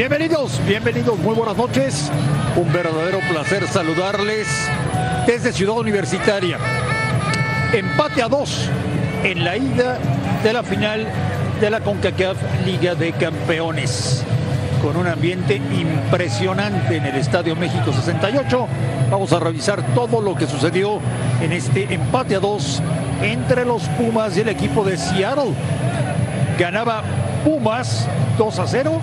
Bienvenidos, bienvenidos, muy buenas noches. Un verdadero placer saludarles desde Ciudad Universitaria. Empate a dos en la ida de la final de la CONCACAF Liga de Campeones. Con un ambiente impresionante en el Estadio México 68. Vamos a revisar todo lo que sucedió en este empate a dos entre los Pumas y el equipo de Seattle. Ganaba Pumas 2 a 0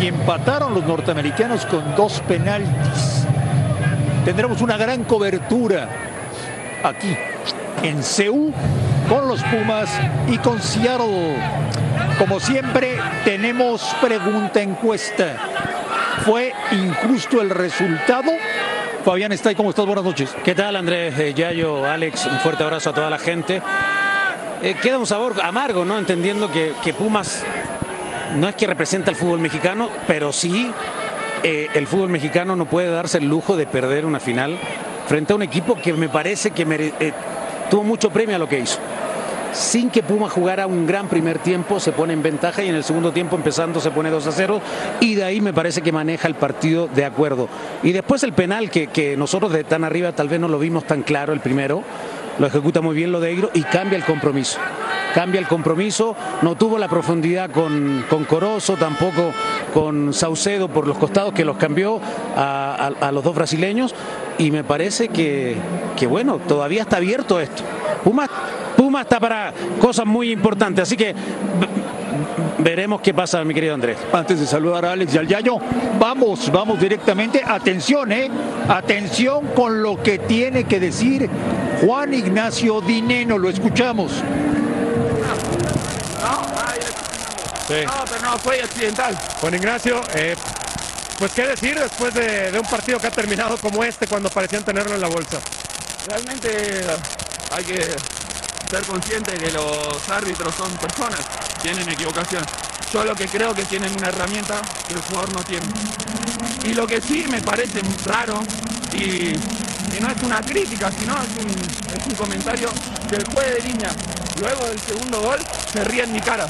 y empataron los norteamericanos con dos penaltis. Tendremos una gran cobertura aquí en CEU con los Pumas y con Seattle. Como siempre, tenemos pregunta encuesta. ¿Fue injusto el resultado? Fabián está ahí, ¿cómo estás? Buenas noches. ¿Qué tal, Andrés, eh, Yayo, Alex? Un fuerte abrazo a toda la gente. Eh, queda un sabor amargo, ¿no? Entendiendo que Pumas no es que representa el fútbol mexicano, pero sí eh, el fútbol mexicano no puede darse el lujo de perder una final frente a un equipo que me parece que eh, tuvo mucho premio a lo que hizo. Sin que Puma jugara un gran primer tiempo, se pone en ventaja y en el segundo tiempo empezando se pone 2 a 0 y de ahí me parece que maneja el partido de acuerdo. Y después el penal que, nosotros de tan arriba tal vez no lo vimos tan claro el primero, lo ejecuta muy bien Lodeiro y cambia el compromiso. Cambia el compromiso, no tuvo la profundidad con, con Corozo, tampoco con Saucedo por los costados que los cambió a, los dos brasileños y me parece que, que bueno, todavía está abierto esto. Puma, Puma está para cosas muy importantes, así que veremos qué pasa, mi querido Andrés. Antes de saludar a Alex y al Yayo, vamos, vamos directamente. Atención, ¿eh? Atención con lo que tiene que decir Juan Ignacio Dineno. Lo escuchamos. No, pero no, fue accidental. Juan Ignacio, eh, pues qué decir después de, de un partido que ha terminado como este cuando parecían tenerlo en la bolsa. Realmente hay que ser consciente que los árbitros son personas, tienen equivocación. Yo lo que creo que tienen una herramienta que el jugador no tiene. Y lo que sí me parece raro, y, y no es una crítica, sino es un, es un comentario del juez de línea. Luego del segundo gol se ríe en mi cara.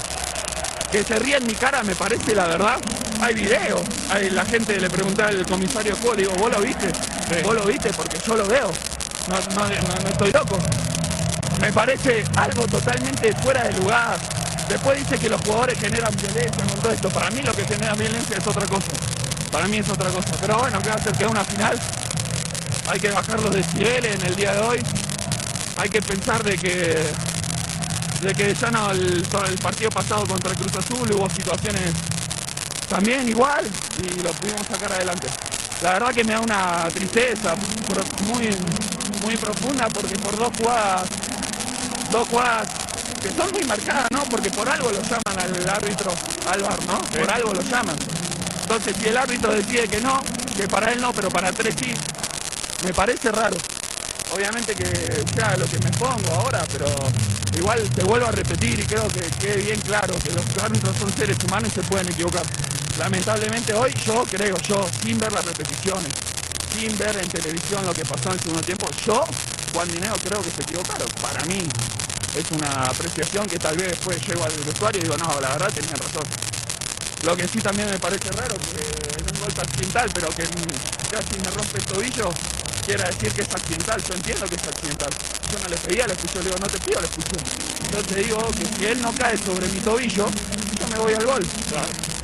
Que se ría en mi cara me parece la verdad. Hay video. Hay, la gente le pregunta al comisario de juego, le digo, ¿vos lo viste? ¿Vos lo viste? Porque yo lo veo. No, no- no- no estoy loco. Me parece algo totalmente fuera de lugar. Después dice que los jugadores generan violencia con todo esto. Para mí lo que genera violencia es otra cosa. Para mí es otra cosa. Pero bueno, ¿qué va a hacer? Que es una final. Hay que bajar los decibeles en el día de hoy. Hay que pensar de que de que ya no el, el partido pasado contra Cruz Azul hubo situaciones también igual y lo pudimos sacar adelante. La verdad que me da una tristeza muy, muy profunda porque por dos jugadas, dos jugadas que son muy marcadas, ¿no? Porque por algo lo llaman al árbitro, al VAR, ¿no? Por algo lo llaman. Entonces si el árbitro decide que no, que para él no, pero para tres sí, me parece raro. Obviamente que sea lo que me pongo ahora, pero igual te vuelvo a repetir y creo que quede bien claro que los árbitros son seres humanos y se pueden equivocar. Lamentablemente hoy yo creo, yo, sin ver las repeticiones, sin ver en televisión lo que pasó en el segundo tiempo, yo, Juan Dineo, creo que se equivocaron. Para mí es una apreciación que tal vez después llego al vestuario y digo, no, la verdad tenían razón. Lo que sí también me parece raro, que en un golpe accidental, pero que casi me rompe el tobillo, quiera decir que es accidental. Yo entiendo que es accidental. Yo no le pedía la expulsión, le digo, no te pido la expulsión. Entonces digo que si él no cae sobre mi tobillo, yo me voy al gol.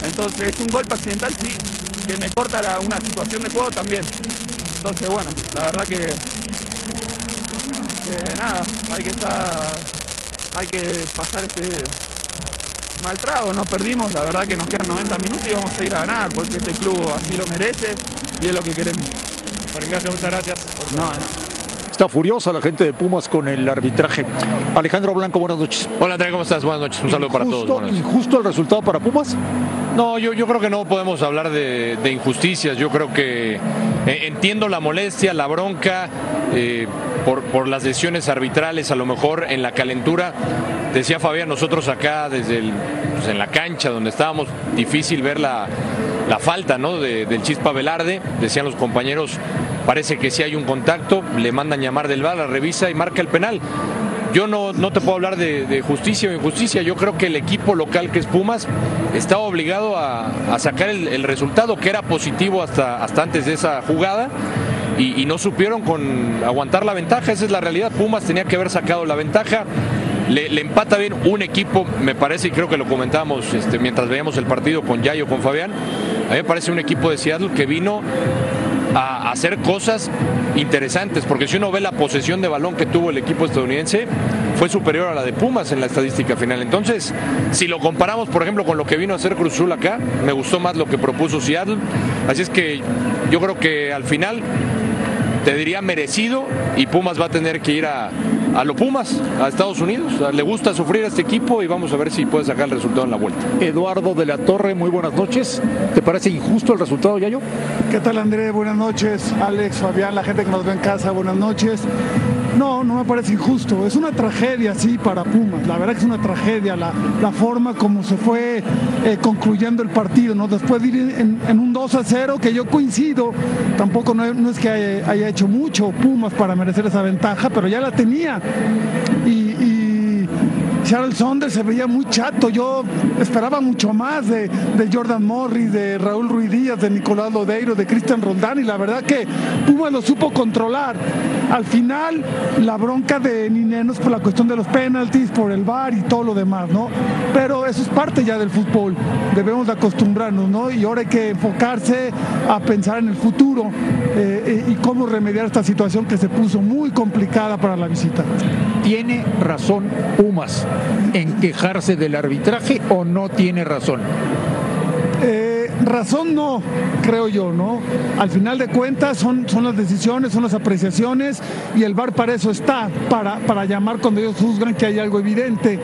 Entonces es un golpe accidental, sí. Que me corta una situación de juego también. Entonces bueno, la verdad que, que nada, hay que estar hay que pasar este mal trago, no perdimos, la verdad que nos quedan 90 minutos y vamos a ir a ganar, porque este club así lo merece y es lo que queremos. Ignacio, muchas gracias. No, no. Está furiosa la gente de Pumas con el arbitraje. Alejandro Blanco, buenas noches. Hola André, ¿cómo estás? Buenas noches, un saludo para todos. Injusto, buenas noches. injusto el resultado para Pumas. No, yo, yo creo que no podemos hablar de, injusticias. Yo creo que eh, entiendo la molestia, la bronca eh, por, por las decisiones arbitrales, a lo mejor en la calentura. Decía Fabián, nosotros acá desde pues, en la cancha donde estábamos, difícil ver la, la falta ¿no? de- del Chispa Velarde. Decían los compañeros, parece que sí hay un contacto, le mandan llamar del VAR, la revisa y marca el penal. Yo no, no te puedo hablar de, justicia o injusticia. Yo creo que el equipo local que es Pumas estaba obligado a, sacar el, resultado que era positivo hasta, hasta antes de esa jugada y, no supieron con aguantar la ventaja. Esa es la realidad. Pumas tenía que haber sacado la ventaja. Le, le empata bien un equipo, me parece, y creo que lo comentábamos este, mientras veíamos el partido con Yayo, con Fabián. A mí me parece un equipo de Seattle que vino a hacer cosas interesantes, porque si uno ve la posesión de balón que tuvo el equipo estadounidense, fue superior a la de Pumas en la estadística final. Entonces, si lo comparamos, por ejemplo, con lo que vino a hacer Cruz Azul acá, me gustó más lo que propuso Seattle. Así es que yo creo que al final te diría merecido y Pumas va a tener que ir a, a lo Pumas, a Estados Unidos. O sea, le gusta sufrir a este equipo y vamos a ver si puede sacar el resultado en la vuelta. Eduardo de la Torre, muy buenas noches. ¿Te parece injusto el resultado, Yayo? ¿Qué tal André? Buenas noches. Alex, Fabián, la gente que nos ve en casa, buenas noches. No, no me parece injusto. Es una tragedia, sí, para Pumas. La verdad que es una tragedia la, la forma como se fue eh, concluyendo el partido, ¿no? Después de ir en, en un 2 a 0, que yo coincido, tampoco no, no es que haya, haya hecho mucho Pumas para merecer esa ventaja, pero ya la tenía. Y, y Charles Saunders se veía muy chato. Yo esperaba mucho más de, de Jordan Morris, de Raúl Ruiz Díaz, de Nicolás Lodeiro, de Cristian Roldán. Y la verdad que Pumas lo supo controlar. Al final, la bronca de Ninenos por la cuestión de los penaltis, por el VAR y todo lo demás, ¿no? Pero eso es parte ya del fútbol. Debemos de acostumbrarnos, ¿no? Y ahora hay que enfocarse a pensar en el futuro eh, eh, y cómo remediar esta situación que se puso muy complicada para la visita. ¿Tiene razón Pumas en quejarse del arbitraje o no tiene razón? Eh, razón no, creo yo, ¿no? Al final de cuentas son, son las decisiones, son las apreciaciones y el VAR para eso está, para, para llamar cuando ellos juzgan que hay algo evidente.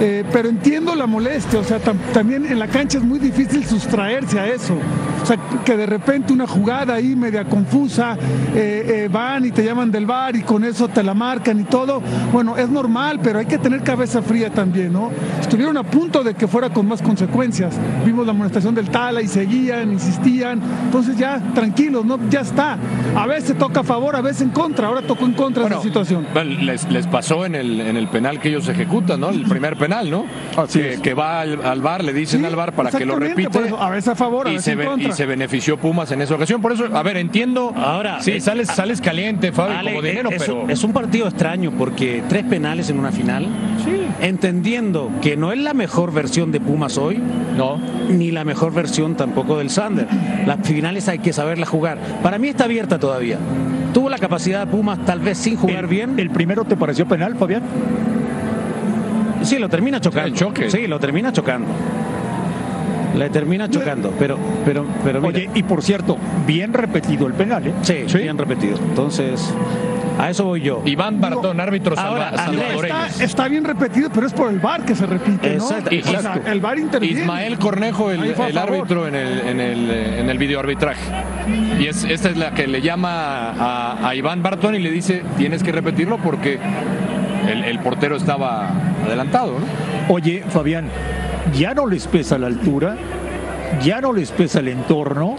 Eh, pero entiendo la molestia, o sea, tam- también en la cancha es muy difícil sustraerse a eso. O sea, que de repente una jugada ahí media confusa, eh, eh, van y te llaman del bar y con eso te la marcan y todo. Bueno, es normal, pero hay que tener cabeza fría también, ¿no? Estuvieron a punto de que fuera con más consecuencias. Vimos la amonestación del Tala y seguían, insistían. Entonces ya, tranquilos, ¿no? Ya está. A veces toca a favor, a veces en contra. Ahora tocó en contra esa situación. Bueno, les, les pasó en el, en el penal que ellos ejecutan, ¿no? El primer penal, ¿no? Así que, es. que va al, al bar, le dicen Sí, al bar para que lo repite. eso, a veces a favor, a veces en contra. y se benefició Pumas en esa ocasión. Por eso, a ver, entiendo. Ahora, sí, eh, sales, sales caliente, Fabio, Ale, como dinero, es, pero. un, es un partido extraño porque tres penales en una final, entendiendo que no es la mejor versión de Pumas hoy, No. ni la mejor versión tampoco del Sander. Las finales hay que saberlas jugar. Para mí está abierta todavía. Tuvo la capacidad de Pumas tal vez sin jugar bien. ¿El primero te pareció penal, Fabián? Sí, lo termina chocando. el choque. Sí, lo termina chocando. Le termina chocando, pero, pero, pero mira, Oye, y por cierto, bien repetido el penal, ¿eh? sí, bien repetido. Entonces, a eso voy yo. Iván Bartón, árbitro Ahora, salva- Andrés, salvadoreño. Está, está bien repetido, pero es por el VAR que se repite, ¿no? Exacto, O sea, el VAR interviene. Ismael Cornejo, el, árbitro en el, en el, en el videoarbitraje. Y es, esta es la que le llama a, a Iván Bartón y le dice, tienes que repetirlo porque el, el portero estaba adelantado, ¿no? Oye, Fabián, ya no les pesa la altura, ya no les pesa el entorno,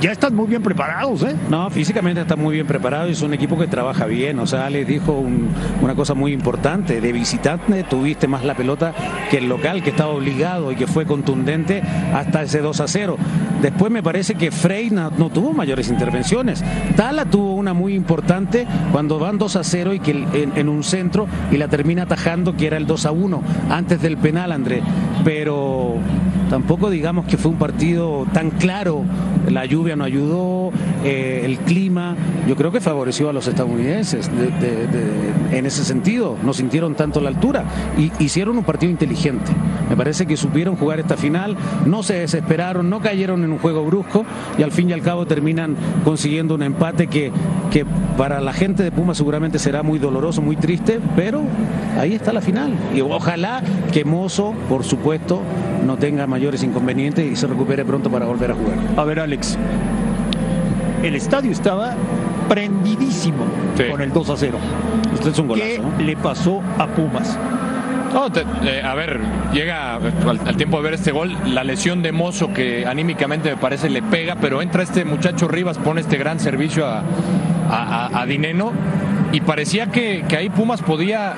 ya están muy bien preparados, ¿eh? No, físicamente está muy bien preparado y es un equipo que trabaja bien. O sea, les dijo un- una cosa muy importante. De visitante tuviste más la pelota que el local, que estaba obligado y que fue contundente hasta ese 2 a 0. Después me parece que Frey no, tuvo mayores intervenciones. Tala tuvo una muy importante cuando van 2 a 0 y que en, en un centro y la termina atajando, que era el 2 a 1, antes del penal, André. Pero tampoco digamos que fue un partido tan claro. La lluvia no ayudó, eh, el clima, yo creo que favoreció a los estadounidenses en ese sentido. No sintieron tanto la altura y hicieron un partido inteligente. Me parece que supieron jugar esta final, no se desesperaron, no cayeron en un juego brusco y al fin y al cabo terminan consiguiendo un empate que, que para la gente de Puma seguramente será muy doloroso, muy triste, pero ahí está la final. Y ojalá que Mozo, por supuesto, no tenga mayores inconvenientes y se recupere pronto para volver a jugar. A ver, Alex, el estadio estaba prendidísimo con el 2 a 0. Usted es un golazo, ¿Qué le pasó a Pumas? Eh, a ver, llega al, tiempo de ver este gol, la lesión de Mozo que anímicamente me parece le pega, pero entra este muchacho Rivas, pone este gran servicio a, a, Dineno y parecía que, que, ahí Pumas podía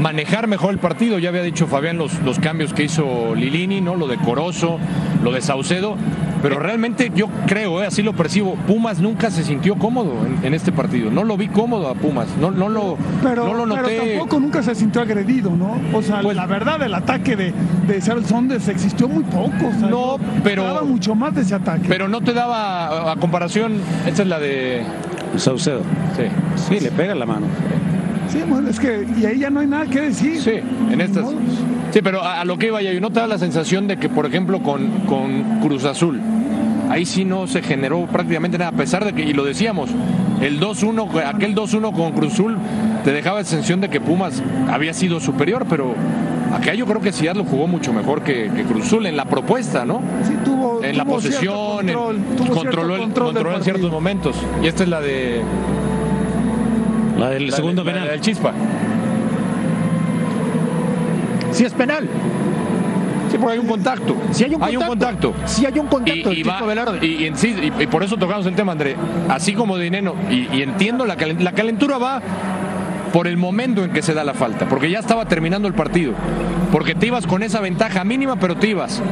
manejar mejor el partido. Ya había dicho Fabián los, los cambios que hizo Lilini, ¿no? Lo de Corozo, lo de Saucedo. Pero realmente yo creo, eh, así lo percibo, Pumas nunca se sintió cómodo en, este partido. No lo vi cómodo a Pumas, no, no, lo, pero, no lo noté. Pero tampoco nunca se sintió agredido, ¿no? O sea, pues, la verdad, el ataque de, de Saunders existió muy poco. no, pero. Daba mucho más de ese ataque. Pero no te daba, a comparación, esta es la de. Saucedo. Sí. Sí, le pega la mano. Sí, bueno, es que y ahí ya no hay nada que decir. Sí, en estas. Sí, pero a, lo que iba yo, ¿no te da la sensación de que, por ejemplo, con, con Cruz Azul, ahí sí no se generó prácticamente nada, a pesar de que, y lo decíamos, el 2-1, aquel 2-1 con Cruz Azul te dejaba la sensación de que Pumas había sido superior, pero acá yo creo que Ciudad lo jugó mucho mejor que, que Cruz Azul en la propuesta, ¿no? Sí, tuvo. En la posesión, controló, el, controló en ciertos momentos. Y esta es la de. La del segundo penal. La del Chispa. Si es penal. Sí, porque hay un contacto. Si hay un contacto. Hay un contacto. Si hay un contacto. Y, y, y, por eso tocamos el tema, André. Así como de Dineno, y, entiendo la, la calentura va por el momento en que se da la falta, porque ya estaba terminando el partido, porque te ibas con esa ventaja mínima, pero te ibas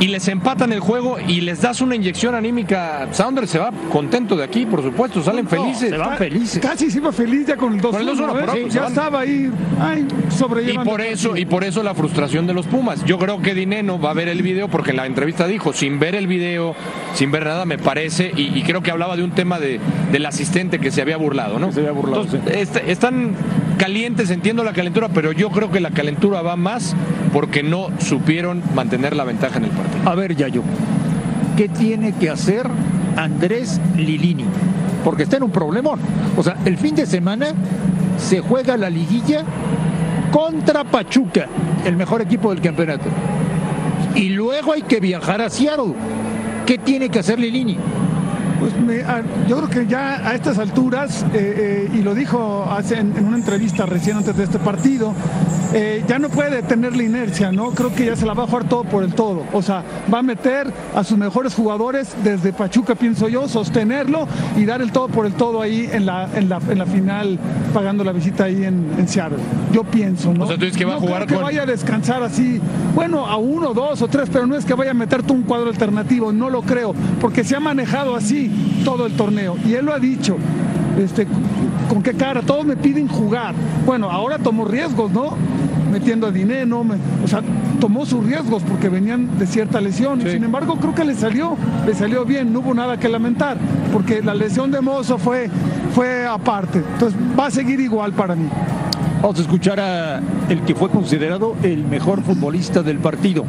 y les empatan el juego y les das una inyección anímica. Saunders se va contento de aquí, por supuesto, salen felices. Se van felices. Casi se iba feliz ya con el 2 ¿eh? Ya estaba ahí, ay, Y por eso, y por eso la frustración de los Pumas. Yo creo que Dineno va a ver el video, porque en la entrevista dijo, sin ver el video, sin ver nada, me parece, y, creo que hablaba de un tema de, del asistente que se había burlado, ¿no? Se había burlado. están calientes, entiendo la calentura, pero yo creo que la calentura va más porque no supieron mantener la ventaja en el partido. A ver, Yayo, ¿qué tiene que hacer Andrés Lilini? Porque está en un problemón. O sea, el fin de semana se juega la liguilla contra Pachuca, el mejor equipo del campeonato. Y luego hay que viajar a Seattle. ¿Qué tiene que hacer Lilini? Pues yo creo que ya a estas alturas, eh, eh, y lo dijo hace en, una entrevista recién antes de este partido, eh, ya no puede tener la inercia, ¿no? Creo que ya se la va a jugar todo por el todo. O sea, va a meter a sus mejores jugadores desde Pachuca, pienso yo, sostenerlo y dar el todo por el todo ahí en la, en la, en la final, pagando la visita ahí en, en Seattle. Yo pienso, ¿no? O sea, tú dices que va a jugar que vaya a descansar así, bueno, a uno, dos o tres, pero no es que vaya a meterte un cuadro alternativo, no lo creo, porque se ha manejado así todo el torneo. Y él lo ha dicho. Este, ¿Con qué cara? Todos me piden jugar. Bueno, ahora tomó riesgos, ¿no? Metiendo a dinero, o sea, tomó sus riesgos porque venían de cierta lesión. Sin embargo, creo que le salió, le salió bien, no hubo nada que lamentar, porque la lesión de Mozo fue, fue aparte. Entonces va a seguir igual para mí. Vamos a escuchar a el que fue considerado el mejor futbolista del partido.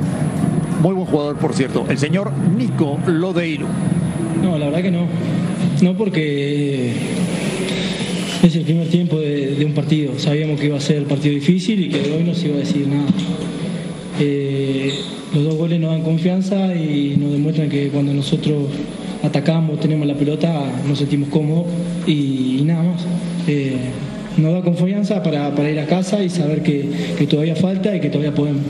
Muy buen jugador, por cierto, el señor Nico Lodeiro. No, la verdad que no. No porque es el primer tiempo de, un partido. Sabíamos que iba a ser el partido difícil y que hoy no se iba a decir nada. Eh, los dos goles nos dan confianza y nos demuestran que cuando nosotros atacamos, tenemos la pelota, nos sentimos cómodos y, nada más. Eh, nos da confianza para, ir a casa y saber que, que todavía falta y que todavía podemos.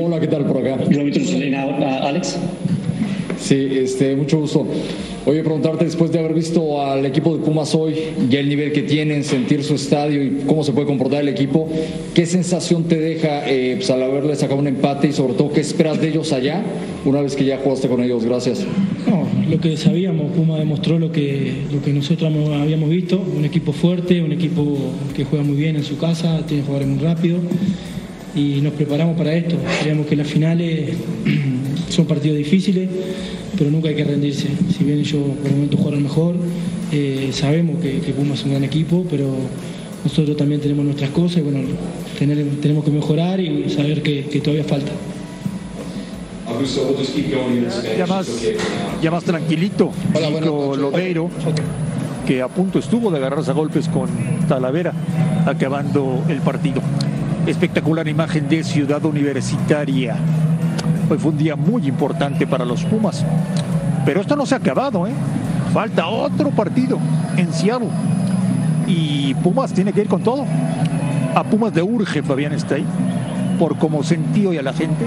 Hola, ¿qué tal por acá? Alex. Sí, este, mucho gusto. Oye, preguntarte después de haber visto al equipo de Pumas hoy, ya el nivel que tienen, sentir su estadio y cómo se puede comportar el equipo, ¿qué sensación te deja eh, pues, al haberle sacado un empate y sobre todo qué esperas de ellos allá una vez que ya jugaste con ellos? Gracias. No, lo que sabíamos. Puma demostró lo que, lo que nosotros habíamos visto. Un equipo fuerte, un equipo que juega muy bien en su casa, tiene jugadores muy rápido. Y nos preparamos para esto. Sabíamos que las finales son partidos difíciles, pero nunca hay que rendirse. Si bien ellos por el momento jugaron mejor, eh, sabemos que, Puma es un gran equipo, pero nosotros también tenemos nuestras cosas y bueno, tenemos que mejorar y saber que todavía falta. Ya más, ya más tranquilito, Chico Lodeiro, que a punto estuvo de agarrarse a golpes con Talavera, acabando el partido. Espectacular imagen de Ciudad Universitaria. Hoy fue un día muy importante para los Pumas. Pero esto no se ha acabado, ¿eh? Falta otro partido en Seattle. Y Pumas tiene que ir con todo. A Pumas le urge, Fabián está ahí, por como sentido y a la gente.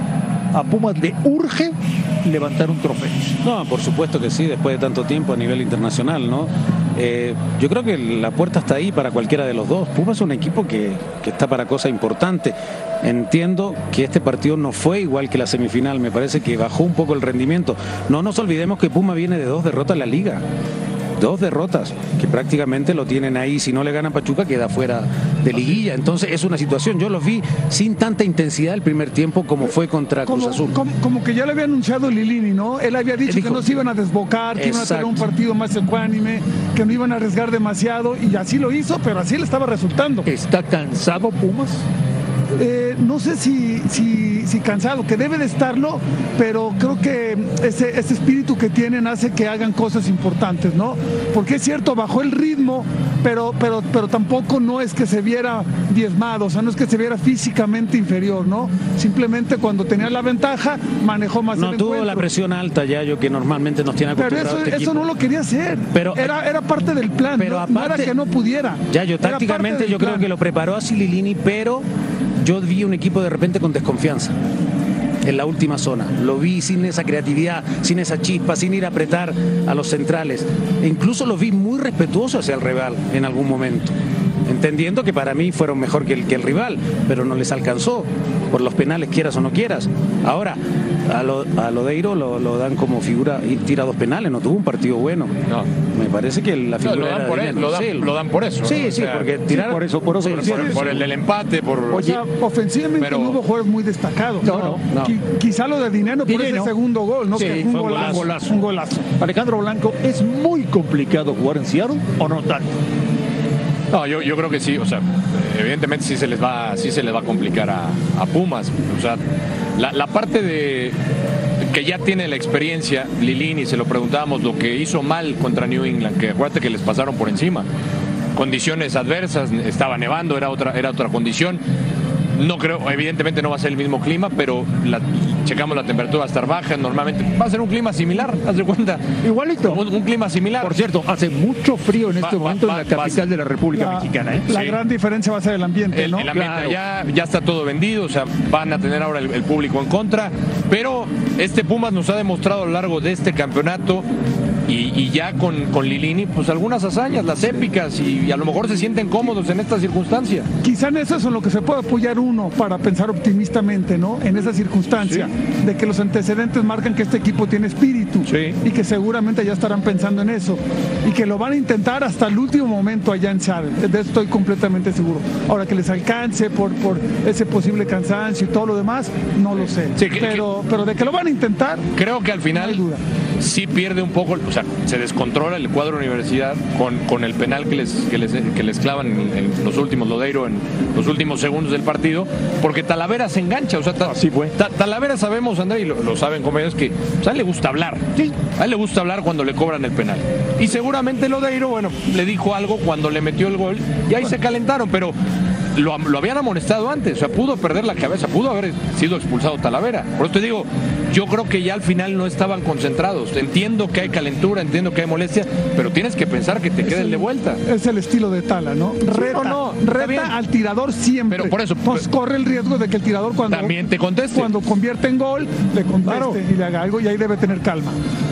A Pumas le urge levantar un trofeo. No, por supuesto que sí, después de tanto tiempo a nivel internacional, ¿no? Eh, yo creo que la puerta está ahí para cualquiera de los dos. Pumas es un equipo que, que está para cosas importantes. Entiendo que este partido no fue igual que la semifinal, me parece que bajó un poco el rendimiento. No nos olvidemos que Puma viene de dos derrotas en la liga. Dos derrotas, que prácticamente lo tienen ahí. Si no le ganan Pachuca, queda fuera de liguilla. Entonces es una situación. Yo los vi sin tanta intensidad el primer tiempo como fue contra Cruz Como, Azul. como- como que ya le había anunciado Lilini, ¿no? Él había dicho Dijo- que no se iban a desbocar, que iban a tener Exacto. un partido más ecuánime, que no iban a arriesgar demasiado, y así lo hizo, pero así le estaba resultando. ¿Está cansado Pumas? Eh, no sé si, si, si cansado, que debe de estarlo, pero creo que ese, ese espíritu que tienen hace que hagan cosas importantes, ¿no? Porque es cierto, bajó el ritmo, pero, pero, pero tampoco no es que se viera diezmado, o sea, no es que se viera físicamente inferior, ¿no? Simplemente cuando tenía la ventaja, manejó más No el tuvo encuentro. la presión alta ya, yo que normalmente nos tiene Pero acostumbrado eso, este eso no lo quería hacer. Pero- era, era parte del plan. pero no, no era aparte- que no pudiera. Ya, yo Era parte tácticamente yo creo plan. que lo preparó a Sililini, pero yo vi un equipo de repente con desconfianza en la última zona. Lo vi sin esa creatividad, sin esa chispa, sin ir a apretar a los centrales. E incluso lo vi muy respetuoso hacia el rival en algún momento. Entendiendo que para mí fueron mejor que el, que el rival, pero no les alcanzó por los penales, quieras o no quieras. Ahora, a, lo, a Lodeiro lo, lo dan como figura y tira dos penales, no tuvo un partido bueno. No. Me parece que la No, figura lo, dan por, dinero. lo, dan, Sí, lo dan por eso. Sí, ¿no? O sí, sea, porque tirar por eso, por eso Sí, lo sí, por, por el del empate, por. O sea, ofensivamente Pero- no hubo juegos muy destacados. No, no, no. Qui- Quizá lo de dinero por Dinero. ese segundo gol, ¿no? Sí, que fue un fue un golazo, golazo. Un golazo. Alejandro Blanco, ¿es muy complicado jugar en Seattle o no tanto? No, yo, yo creo que sí, o sea, evidentemente sí se les va, sí se les va a complicar a, a Pumas. O sea, la, la parte de que ya tiene la experiencia, Lilini, se lo preguntábamos, lo que hizo mal contra New England, que acuérdate que les pasaron por encima. Condiciones adversas, estaba nevando, era otra, era otra condición. No creo, evidentemente no va a ser el mismo clima, pero la- checamos la temperatura va a estar baja. Normalmente va a ser un clima similar, haz de cuenta. Igualito. Un, un clima similar. Por cierto, hace mucho frío en Va- este va- momento va- en la capital de la República La, Mexicana. ¿eh? la Sí. gran diferencia va a ser el ambiente, El, ¿no? el ambiente Claro. ya, ya está todo vendido, o sea, van a tener ahora el, el público en contra, pero este Pumas nos ha demostrado a lo largo de este campeonato y, y ya con, con Lilini, pues algunas hazañas, las épicas, y, y a lo mejor se sienten cómodos en esta circunstancia. Quizá en eso es en lo que se puede apoyar uno para pensar optimistamente, ¿no? En esa circunstancia, de que los antecedentes marcan que este equipo tiene espíritu Sí. y que seguramente ya estarán pensando en eso y que lo van a intentar hasta el último momento allá en Seattle. De eso estoy completamente seguro. Ahora que les alcance por, por ese posible cansancio y todo lo demás, no lo sé. Sí, que- pero, pero de que lo van a intentar, Creo que al no final hay duda. Sí pierde un poco, o sea, se descontrola el cuadro universidad con, con el penal que les, que les, que les clavan en, en los últimos, Lodeiro, en los últimos segundos del partido, porque Talavera se engancha, o sea, Ta- Así fue. Ta- Talavera sabemos, André, y lo, lo saben compañeros, que pues, a él le gusta hablar. A él le gusta hablar cuando le cobran el penal. Y seguramente Lodeiro, bueno, le dijo algo cuando le metió el gol y ahí se calentaron, pero lo, lo habían amonestado antes, o sea, pudo perder la cabeza, pudo haber sido expulsado Talavera. Por eso te digo, yo creo que ya al final no estaban concentrados. Entiendo que hay calentura, entiendo que hay molestia, pero tienes que pensar que te quede el de vuelta. Es el estilo de Tala, ¿no? Reta, no, reta al tirador siempre. Pero por eso, Pues pero- corre el riesgo de que el tirador cuando, También te conteste. cuando convierte en gol, le conteste Claro. y le haga algo y ahí debe tener calma.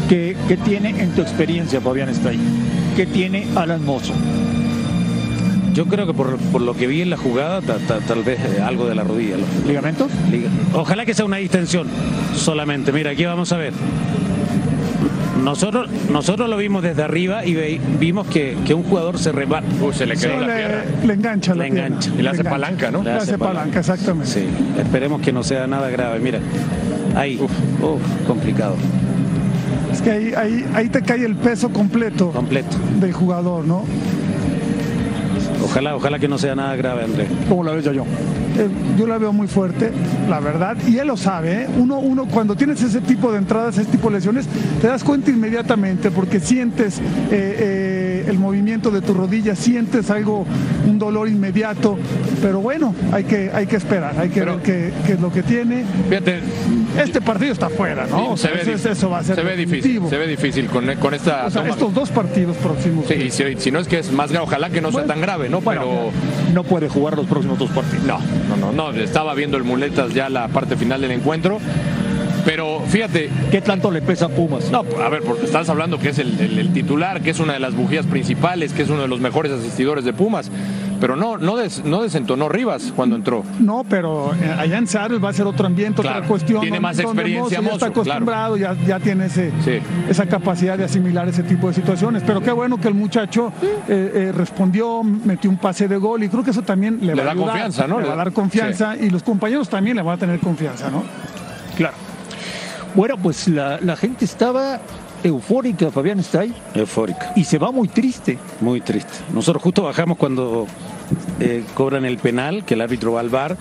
¿Qué, qué tiene en tu experiencia, Fabián está ahí? ¿Qué tiene Alan Mozo? Yo creo que por, por lo que vi en la jugada, ta- ta- tal vez eh, algo de la rodilla. lo- ¿Ligamentos? Liga- Ojalá que sea una distensión solamente. Mira, aquí vamos a ver. Nosotros, nosotros lo vimos desde arriba y ve- vimos que, que un jugador se rebate. se le quedó la le, pierna. le engancha la Le pierna. engancha. Y le hace engancha. palanca, ¿no? Le hace palanca, exactamente. Sí, esperemos que no sea nada grave. Mira, ahí, uf, complicado, Es que ahí, ahí, ahí te cae el peso completo completo. del jugador, ¿no? Ojalá, ojalá que no sea nada grave, Andrés. ¿Cómo la ves, yo? Eh, yo la veo muy fuerte, la verdad, y él lo sabe. ¿eh? Uno, uno cuando tienes ese tipo de entradas, ese tipo de lesiones, te das cuenta inmediatamente porque sientes eh, eh, el movimiento de tu rodilla, sientes algo, un dolor inmediato, pero bueno, hay que, hay que esperar, hay que Pero- ver qué, qué es lo que tiene. Fíjate, Este partido está fuera, ¿no? O se, ve, eso, va a ser se ve difícil, se ve difícil con, con esta O sea, estos dos partidos próximos. Sí, y si, si no es que es más grave, ojalá que no sea tan grave, ¿no? Pero No puede jugar los próximos dos partidos. no, no, no, no, estaba viendo el muletas ya la parte final del encuentro. Pero fíjate, ¿Qué tanto le pesa a Pumas? no, a ver, porque estás hablando que es el, el- el titular, que es una de las bujías principales, que es uno de los mejores asistidores de Pumas. Pero no, no, des- no desentonó Rivas cuando entró. No, pero eh, allá en Seattle va a ser otro ambiente, Claro, otra cuestión. tiene más experiencia Mozo ya está claro. acostumbrado, ya, ya tiene ese, Sí. esa capacidad de asimilar ese tipo de situaciones. Pero qué bueno que el muchacho eh, eh, respondió, metió un pase de gol y creo que eso también le, Le va a da ayudar, confianza, ¿no? Le Le va a da- dar confianza y los compañeros también le van a tener confianza, ¿no? Claro. Bueno, pues la, la gente estaba eufórica, Fabián está ahí, Eufórica, y se va muy triste. muy triste. Nosotros justo bajamos cuando eh, cobran el penal, que el árbitro va al bar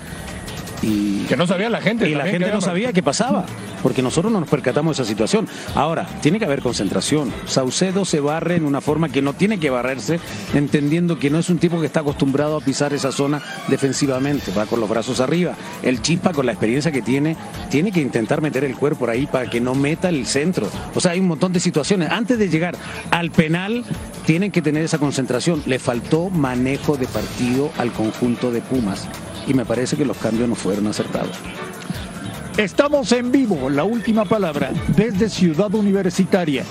y Que no sabía la gente. Y la gente no sabía qué pasaba, porque nosotros no nos percatamos de esa situación. Ahora, tiene que haber concentración. Saucedo se barre en una forma que no tiene que barrerse, entendiendo que no es un tipo que está acostumbrado a pisar esa zona defensivamente, va con los brazos arriba. El Chispa, con la experiencia que tiene, tiene que intentar meter el cuerpo por ahí para que no meta el centro. O sea, hay un montón de situaciones. Antes de llegar al penal, tienen que tener esa concentración. Le faltó manejo de partido al conjunto de Pumas. Y me parece que los cambios no fueron acertados. Estamos en vivo, la última palabra, desde Ciudad Universitaria.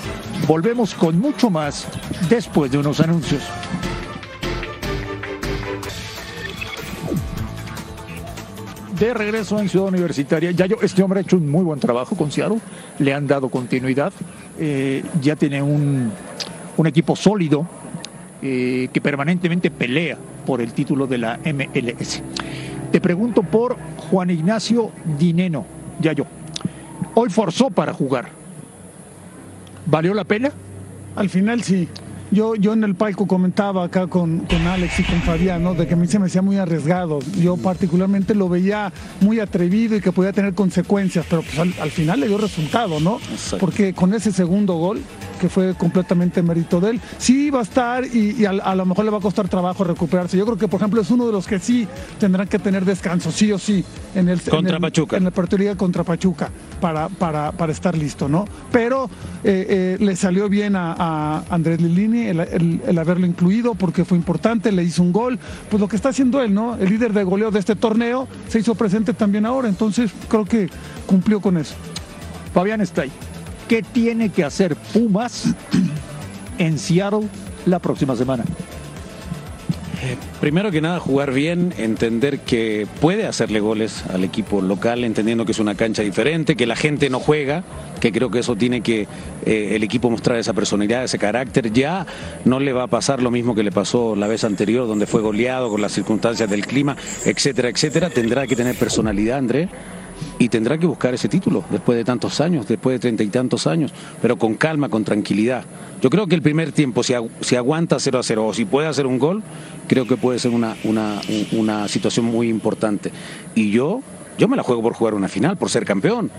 Volvemos con mucho más después de unos anuncios. De regreso en Ciudad Universitaria, ya yo, este hombre ha hecho un muy buen trabajo con Seattle, le han dado continuidad, eh, ya tiene un, un equipo sólido eh, que permanentemente pelea por el título de la MLS. Te pregunto por Juan Ignacio Dineno, ya yo. Hoy forzó para jugar. ¿Valió la pena? Al final sí. Yo, yo en el palco comentaba acá con, con Alex y con Fabián, ¿no? De que a mí se me hacía muy arriesgado. Yo particularmente lo veía muy atrevido y que podía tener consecuencias, pero pues al, al final le dio resultado, ¿no? Porque con ese segundo gol, que fue completamente mérito de él, sí va a estar y, y a, a lo mejor le va a costar trabajo recuperarse. Yo creo que, por ejemplo, es uno de los que sí tendrán que tener descanso, sí o sí, en el, Contra en el- Pachuca. en la partido contra Pachuca para, para, para estar listo, ¿no? Pero eh, eh, le salió bien a, a Andrés Lilini el, el- el haberlo incluido porque fue importante, le hizo un gol. Pues lo que está haciendo él, ¿no? El líder de goleo de este torneo se hizo presente también ahora, entonces creo que cumplió con eso. Fabián está ahí. ¿Qué tiene que hacer Pumas en Seattle la próxima semana? Primero que nada, jugar bien, entender que puede hacerle goles al equipo local, entendiendo que es una cancha diferente, que la gente no juega, que creo que eso tiene que eh, el equipo mostrar esa personalidad, ese carácter. Ya no le va a pasar lo mismo que le pasó la vez anterior, donde fue goleado con las circunstancias del clima, etcétera, etcétera. Tendrá que tener personalidad, André. Y tendrá que buscar ese título después de tantos años, después de treinta y tantos años, pero con calma, con tranquilidad. Yo creo que el primer tiempo, si, agu- si aguanta 0 a 0 o si puede hacer un gol, creo que puede ser una, una, un- una situación muy importante. Y yo, yo me la juego por jugar una final, por ser campeón.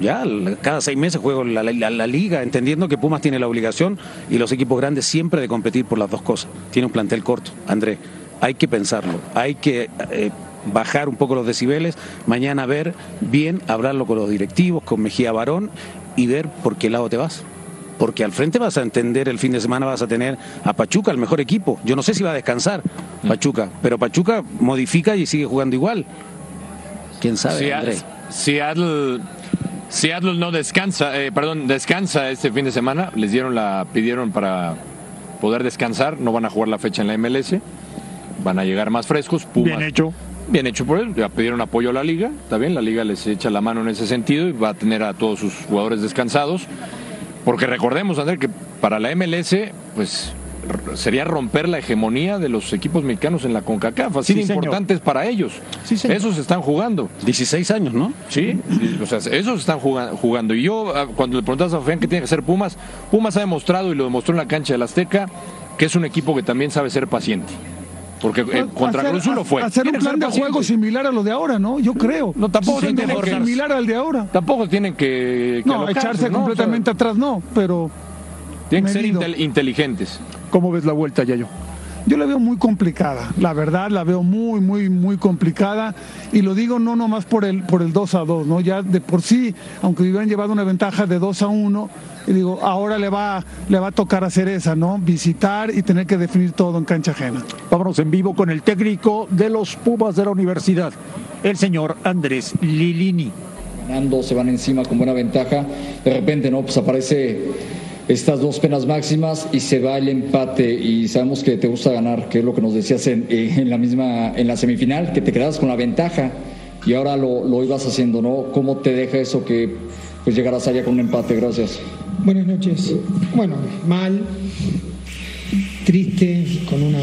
Ya, l- cada seis meses juego la, la- la liga, entendiendo que Pumas tiene la obligación y los equipos grandes siempre de competir por las dos cosas. Tiene un plantel corto, André. Hay que pensarlo, hay que eh, bajar un poco los decibeles, mañana ver bien, hablarlo con los directivos, con Mejía Barón y ver por qué lado te vas. Porque al frente vas a entender, el fin de semana vas a tener a Pachuca, el mejor equipo. Yo no sé si va a descansar Pachuca, pero Pachuca modifica y sigue jugando igual. ¿Quién sabe, Sea- André? Seattle, Seattle no descansa, eh, perdón, descansa este fin de semana. Les dieron la, pidieron para poder descansar. No van a jugar la fecha en la MLS. Van a llegar más frescos. Pumas, Bien hecho. Bien hecho por él. Ya pidieron apoyo a la liga. Está bien, la liga les echa la mano en ese sentido y va a tener a todos sus jugadores descansados. Porque recordemos, André, que para la MLS, pues sería romper la hegemonía de los equipos mexicanos en la CONCACAF. Así de importantes para ellos. esos están jugando. 16 años, ¿no? Sí, o sea, esos están jugando. Y yo, ah, cuando le preguntas a Fabián qué tiene que hacer Pumas, Pumas ha demostrado, y lo demostró en la cancha del Azteca, que es un equipo que también sabe ser paciente. Porque eh, contra Cruz lo fue. Hacer un plan de juego similar a lo de ahora, ¿no? Yo creo. No, tampoco tienen que similar al de ahora. Tampoco tienen que, no, echarse completamente atrás, no, pero tienen que ser inteligentes. ¿Cómo ves la vuelta, Yayo? Yo la veo muy complicada, la verdad la veo muy, muy, muy complicada y lo digo no nomás por el, por el 2 a 2, ¿no? Ya de por sí, aunque hubieran llevado una ventaja de 2 a 1, y digo, ahora le va, le va a tocar hacer esa, ¿no? Visitar y tener que definir todo en cancha ajena. Vámonos en vivo con el técnico de los Pumas de la universidad, el señor Andrés Lilini. Ganando, se van encima con buena ventaja, de repente, ¿no? Pues aparece estas dos penas máximas y se va el empate y sabemos que te gusta ganar, que es lo que nos decías en, eh, la misma, en la semifinal, que te quedabas con la ventaja y ahora lo, lo, ibas haciendo, ¿no? ¿Cómo te deja eso que pues llegarás allá con un empate? Gracias. Buenas noches. Bueno, mal, triste, con una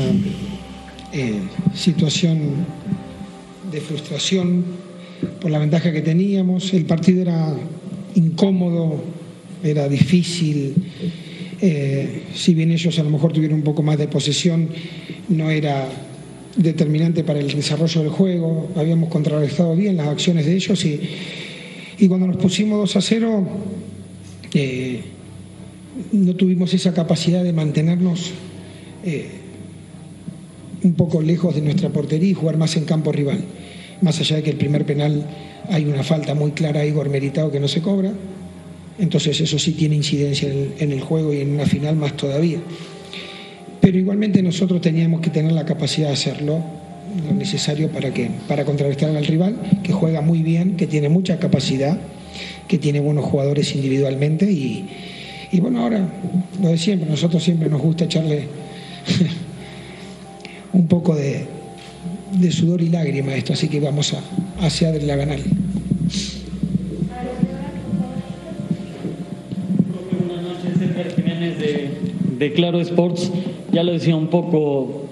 eh, situación de frustración por la ventaja que teníamos. El partido era incómodo, era difícil. Eh, si bien ellos a lo mejor tuvieron un poco más de posesión, no era determinante para el desarrollo del juego. Habíamos contrarrestado bien las acciones de ellos y, y cuando nos pusimos 2 a 0, eh, no tuvimos esa capacidad de mantenernos eh, un poco lejos de nuestra portería y jugar más en campo rival. Más allá de que el primer penal hay una falta muy clara a Igor Meritado que no se cobra entonces eso sí tiene incidencia en el, juego y en una final más todavía. Pero igualmente nosotros teníamos que tener la capacidad de hacerlo, lo necesario para, que, para contrarrestar al rival, que juega muy bien, que tiene mucha capacidad, que tiene buenos jugadores individualmente y, bueno, ahora lo de siempre, nosotros siempre nos gusta echarle un poco de, sudor y lágrima a esto, así que vamos a hacia la ganar. De, Claro Sports, ya lo decía un poco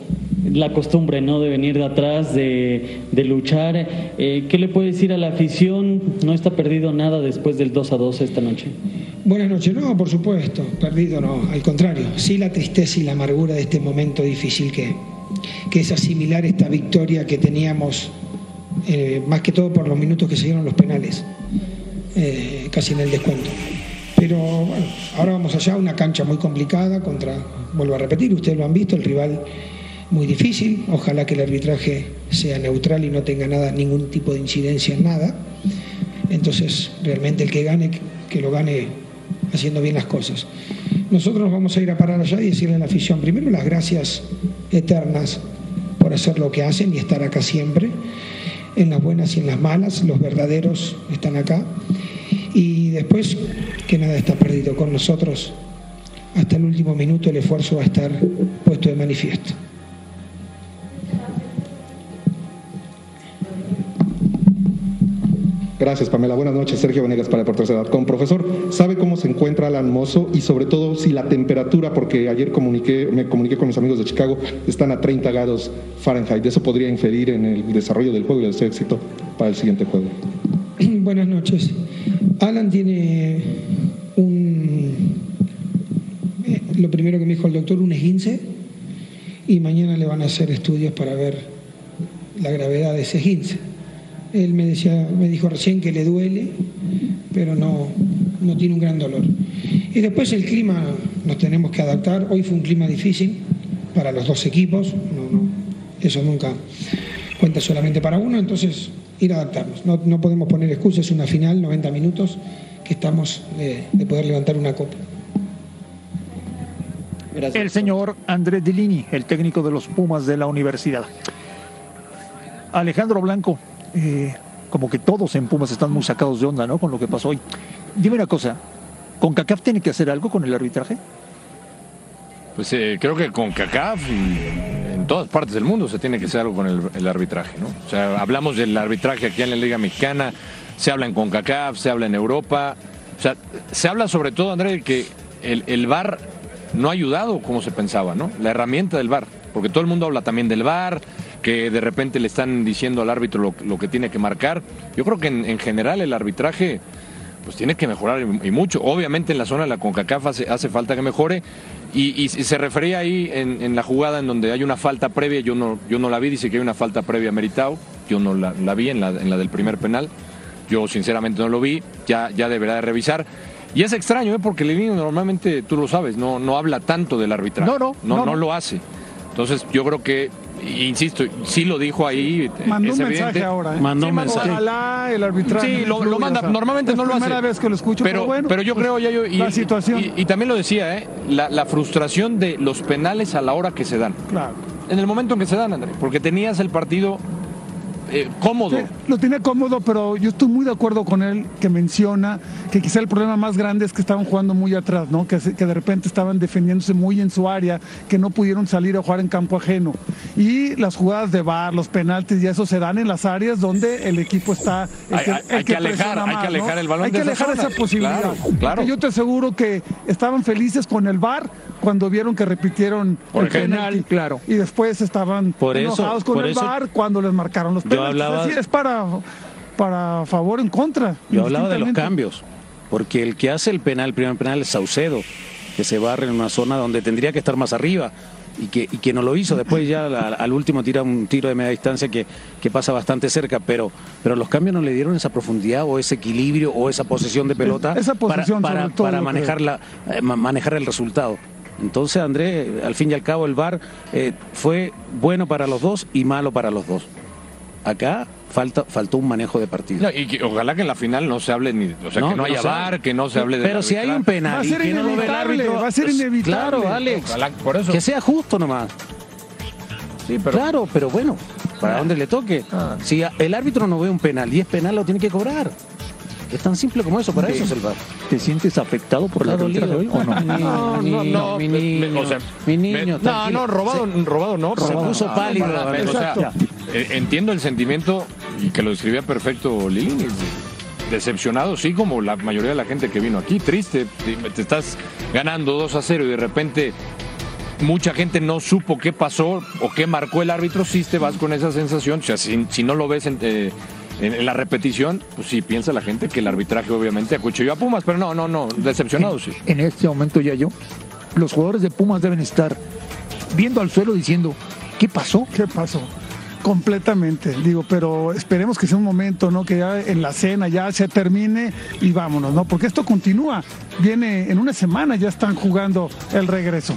la costumbre ¿no? de venir de atrás, de, luchar. Eh, ¿Qué le puede decir a la afición? ¿No está perdido nada después del 2 a 2 esta noche? Buenas noches, no, por supuesto, perdido no, al contrario, sí la tristeza y la amargura de este momento difícil que, que es asimilar esta victoria que teníamos, eh, más que todo por los minutos que se dieron los penales, eh, casi en el descuento. Pero bueno, ahora vamos allá, una cancha muy complicada contra, vuelvo a repetir, ustedes lo han visto, el rival muy difícil. Ojalá que el arbitraje sea neutral y no tenga nada, ningún tipo de incidencia en nada. Entonces, realmente el que gane, que lo gane haciendo bien las cosas. Nosotros vamos a ir a parar allá y decirle a la afición, primero las gracias eternas por hacer lo que hacen y estar acá siempre, en las buenas y en las malas, los verdaderos están acá. Y después que nada está perdido con nosotros. Hasta el último minuto el esfuerzo va a estar puesto de manifiesto. Gracias, Pamela. Buenas noches, Sergio Venegas para el Ciudad. Con profesor, ¿sabe cómo se encuentra Alan Mozo y sobre todo si la temperatura, porque ayer comuniqué, me comuniqué con mis amigos de Chicago, están a 30 grados Fahrenheit? ¿Eso podría inferir en el desarrollo del juego y el éxito para el siguiente juego? Buenas noches. Alan tiene un, eh, lo primero que me dijo el doctor, un esguince, y mañana le van a hacer estudios para ver la gravedad de ese esguince. Él me, decía, me dijo recién que le duele, pero no, no tiene un gran dolor. Y después el clima nos tenemos que adaptar. Hoy fue un clima difícil para los dos equipos, no, no, eso nunca cuenta solamente para uno, entonces ir a adaptarnos. No, no podemos poner excusas, es una final, 90 minutos, que estamos de, poder levantar una copa. El señor Andrés Dilini, el técnico de los Pumas de la universidad. Alejandro Blanco, eh, como que todos en Pumas están muy sacados de onda, ¿no? Con lo que pasó hoy. Dime una cosa, ¿con CACAF tiene que hacer algo con el arbitraje? Pues eh, creo que con CACAF y en todas partes del mundo se tiene que hacer algo con el, arbitraje, ¿no? O sea, hablamos del arbitraje aquí en la Liga Mexicana, se habla en CONCACAF, se habla en Europa. O sea, se habla sobre todo, André, que el, el VAR no ha ayudado como se pensaba, ¿no? La herramienta del VAR, porque todo el mundo habla también del VAR, que de repente le están diciendo al árbitro lo, que tiene que marcar. Yo creo que en, en general el arbitraje pues tiene que mejorar y, mucho. Obviamente en la zona de la CONCACAF hace falta que mejore. Y, se refería ahí en, en la jugada en donde hay una falta previa, yo no, yo no la vi, dice que hay una falta previa a Meritao, yo no la, la vi en la, en la del primer penal, yo sinceramente no lo vi, ya, ya deberá de revisar. Y es extraño, ¿eh? porque Levine normalmente, tú lo sabes, no, no habla tanto del arbitraje. No, no, no no. lo hace. Entonces yo creo que, insisto, sí lo dijo ahí. Mandó es un mensaje ahora. ¿eh? Mandó Sí, un mensaje. Ojalá el arbitraje. Sí, lo, lo manda. o sea, Normalmente es no lo hace. primera vez que lo escucho, pero, Pero, bueno. pero yo pues, creo, ya yo. Y, la situación. Y, y también lo decía, ¿eh? La, la frustración de los penales a la hora que se dan. Claro. En el momento en que se dan, André. Porque tenías el partido eh, cómodo. Sí, lo tiene cómodo, pero yo estoy muy de acuerdo con él que menciona que quizá el problema más grande es que estaban jugando muy atrás, ¿no? Que, que de repente estaban defendiéndose muy en su área, que no pudieron salir a jugar en campo ajeno. Y las jugadas de bar, los penaltis y eso se dan en las áreas donde el equipo está. el Hay- hay- hay que alejar, presiona hay que alejar ¿no? el balón Hay de que esa alejar zona. esa posibilidad. Claro, claro. Yo te aseguro que estaban felices con el bar cuando vieron que repitieron Por el penal. claro. Y después estaban Por eso- enojados con por el eso- bar cuando les marcaron los penaltis. hablaba- Así es para, para favor o en contra. Yo hablaba de los cambios, porque el que hace el penal, el primer penal es Saucedo, que se barre en una zona donde tendría que estar más arriba y que, y que no lo hizo. Después ya al, al último tira un tiro de media distancia que, que pasa bastante cerca, pero, pero los cambios no le dieron esa profundidad o ese equilibrio o esa posesión de pelota Esa posesión, para, para, manejar, la, eh, ma- manejar el resultado. Entonces, André, al fin y al cabo, el VAR eh, fue bueno para los dos y malo para los dos. Acá falta, faltó un manejo de partido. No, y que ojalá que en la final no se hable ni. O sea, No, que no no haya VAR, hable. que no se hable de. Pero si hay un penal Va a y que no lo ve el inevitable, árbitro, va a ser pues, inevitable. Claro, Alex. Ojalá, por eso. Que sea justo nomás. Sí, pero. Claro, pero bueno, para donde le toque. Ah. Si el árbitro no ve un penal y es penal, lo tiene que cobrar. Es tan simple como eso, para eso es el. ¿Te sientes afectado por la arbitraje dolido. hoy o no? Mi niño, No, mi no, niño, no, mi niño, me- o sea, mi niño, no, no, robado, robado no. Se puso pálido, o sea, eh, entiendo el sentimiento y que lo describía perfecto Lili. Decepcionado, sí, como la mayoría de la gente que vino aquí. Triste, te estás ganando 2 a 0 y de repente mucha gente no supo qué pasó o qué marcó el árbitro. Sí, te vas con esa sensación. O sea, si, si no lo ves en, eh, en- en la repetición, pues sí, piensa la gente que el arbitraje obviamente acuchilló a Pumas, pero no, no, no, decepcionado sí. En este momento ya yo, los jugadores de Pumas deben estar viendo al suelo diciendo, ¿qué pasó? ¿Qué pasó? Completamente, digo, pero esperemos que sea un momento, ¿no? Que ya en la cena ya se termine y vámonos, ¿no? Porque esto continúa. Viene en una semana, ya están jugando el regreso.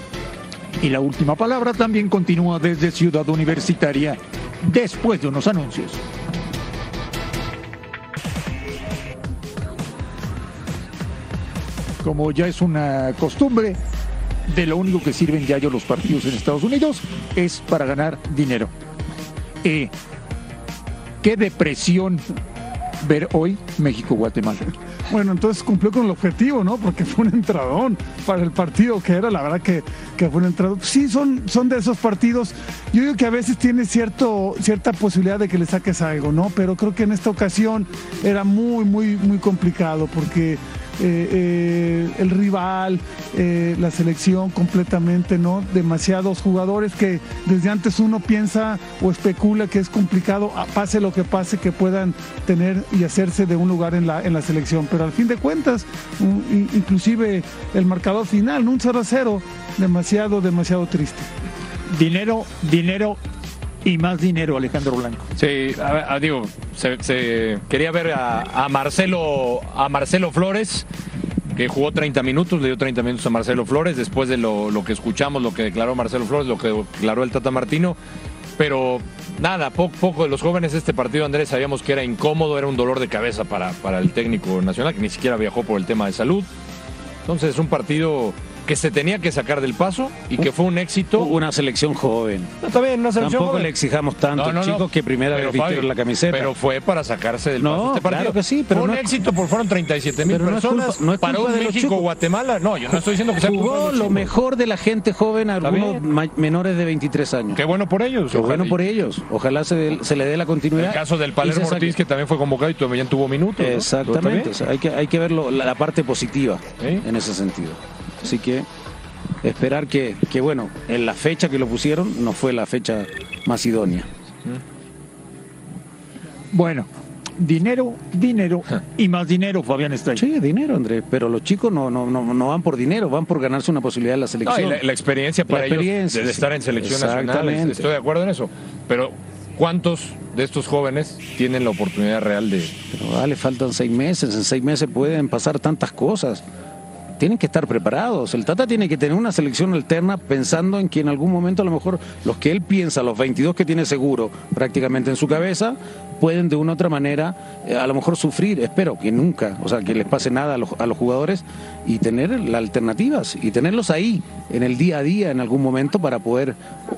Y la última palabra también continúa desde Ciudad Universitaria después de unos anuncios. Como ya es una costumbre, de lo único que sirven ya yo los partidos en Estados Unidos es para ganar dinero. Eh, qué depresión ver hoy México-Guatemala. Bueno, entonces cumplió con el objetivo, ¿no? Porque fue un entradón para el partido que era, la verdad que, que fue un entradón. Sí, son, son de esos partidos. Yo digo que a veces tiene cierto, cierta posibilidad de que le saques algo, ¿no? Pero creo que en esta ocasión era muy, muy, muy complicado porque eh, eh, el rival, eh, la selección completamente, ¿no? Demasiados jugadores que desde antes uno piensa o especula que es complicado, a- pase lo que pase, que puedan tener y hacerse de un lugar en la, en la selección. Pero al fin de cuentas, inclusive el marcador final, un 0 a 0, demasiado, demasiado triste. Dinero, dinero y más dinero, Alejandro Blanco. Sí, a a- digo, se, quería ver a, Marcelo a Marcelo Flores, que jugó 30 minutos, le dio 30 minutos a Marcelo Flores, después de lo, lo que escuchamos, lo que declaró Marcelo Flores, lo que declaró el Tata Martino, pero nada, poco, poco de los jóvenes este partido, Andrés, sabíamos que era incómodo, era un dolor de cabeza para, para el técnico nacional, que ni siquiera viajó por el tema de salud. Entonces es un partido que se tenía que sacar del paso y que fue un éxito. Una selección joven. No, está bien, una selección Tampoco joven. le exijamos tanto, No, no, no. chicos, que primera Pero, vez vistieron la camiseta. Pero fue para sacarse del No, paso este partido. claro que sí, pero fue no un es- éxito, porque fueron 37 mil personas. culpa- para un de los México, chicos. Guatemala. No, yo no estoy diciendo que sea culpa de Jugó lo mejor de la gente joven, algunos menores de 23 años. Qué bueno por ellos. Qué bueno por ellos. Ojalá se, dé- se le dé la continuidad. El caso del Palermo Ortiz, que también fue convocado y también tuvo minutos. ¿no? ¿Está Exactamente. o sea, hay, que, hay que ver la, la parte positiva Sí. en ese sentido. Así que esperar que, que, bueno, en la fecha que lo pusieron no fue la fecha más idónea. Bueno, dinero, dinero y más dinero, Fabián está ahí. Sí, dinero, Andrés, pero los chicos no, no, no, no van por dinero, van por ganarse una posibilidad en la selección. No, la, la, experiencia para la experiencia, ellos de estar en selección nacional, estoy de acuerdo en eso. Pero, ¿cuántos de estos jóvenes tienen la oportunidad real de...? Pero vale, faltan seis meses, en seis meses pueden pasar tantas cosas tienen que estar preparados. El Tata tiene que tener una selección alterna pensando en que en algún momento a lo mejor los que él piensa, los 22 que tiene seguro prácticamente en su cabeza, pueden de una u otra manera eh, a lo mejor sufrir, espero que nunca, o sea, que les pase nada a los, a los jugadores y tener las alternativas y tenerlos ahí en el día a día en algún momento para poder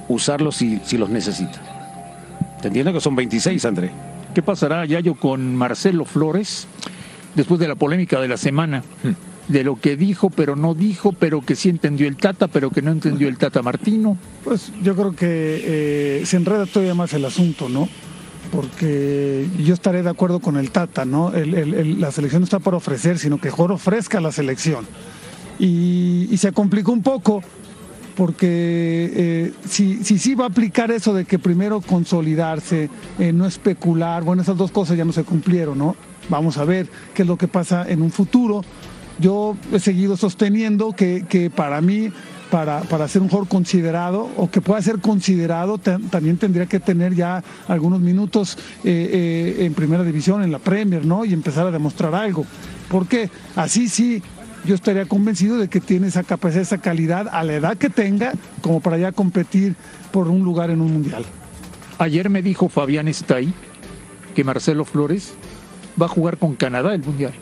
usarlos si, si los necesita. Te entiendo que son 26, André. ¿Qué pasará, Yayo, con Marcelo Flores después de la polémica de la semana? Hmm de lo que dijo, pero no dijo, pero que sí entendió el Tata, pero que no entendió el Tata Martino. Pues yo creo que eh, se enreda todavía más el asunto, ¿no? Porque yo estaré de acuerdo con el Tata, ¿no? El, la selección no está por ofrecer, sino que Joro ofrezca la selección. Y, se complicó un poco porque eh, si, si sí va a aplicar eso de que primero consolidarse, eh, no especular, bueno, esas dos cosas ya no se cumplieron, ¿no? Vamos a ver qué es lo que pasa en un futuro yo he seguido sosteniendo que, que para mí, para, para, ser un jugador considerado o que pueda ser considerado, también tendría que tener ya algunos minutos eh, eh, en primera división, en la Premier, ¿no? Y empezar a demostrar algo. Porque así sí, yo estaría convencido de que tiene esa capacidad, esa calidad a la edad que tenga, como para ya competir por un lugar en un mundial. Ayer me dijo Fabián Stay que Marcelo Flores va a jugar con Canadá el mundial.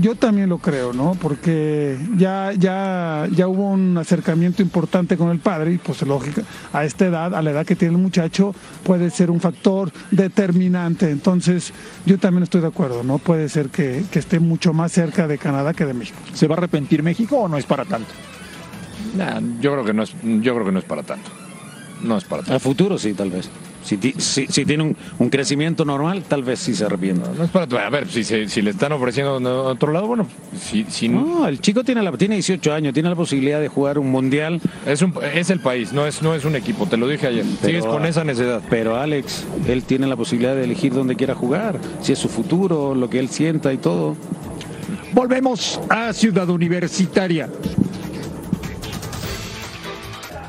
Yo también lo creo, ¿no? Porque ya, ya, ya hubo un acercamiento importante con el padre y pues lógica, a esta edad, a la edad que tiene el muchacho, puede ser un factor determinante. Entonces, yo también estoy de acuerdo, ¿no? Puede ser que, que esté mucho más cerca de Canadá que de México. ¿Se va a arrepentir México o no es para tanto? Nah, yo creo que no es, yo creo que no es para tanto. No es para tanto. A futuro sí, tal vez. Si, si, si, tiene un, un, crecimiento normal, tal vez sí se arrepienta. No, no es para, a ver, si, si, le están ofreciendo de otro lado, bueno, si, si no. el chico tiene, la, tiene 18 años, tiene la posibilidad de jugar un mundial. Es, un, es el país, no es, no es un equipo, te lo dije ayer. Pero, Sigues con esa necesidad. Pero Alex, él tiene la posibilidad de elegir dónde quiera jugar, si es su futuro, lo que él sienta y todo. Volvemos a Ciudad Universitaria.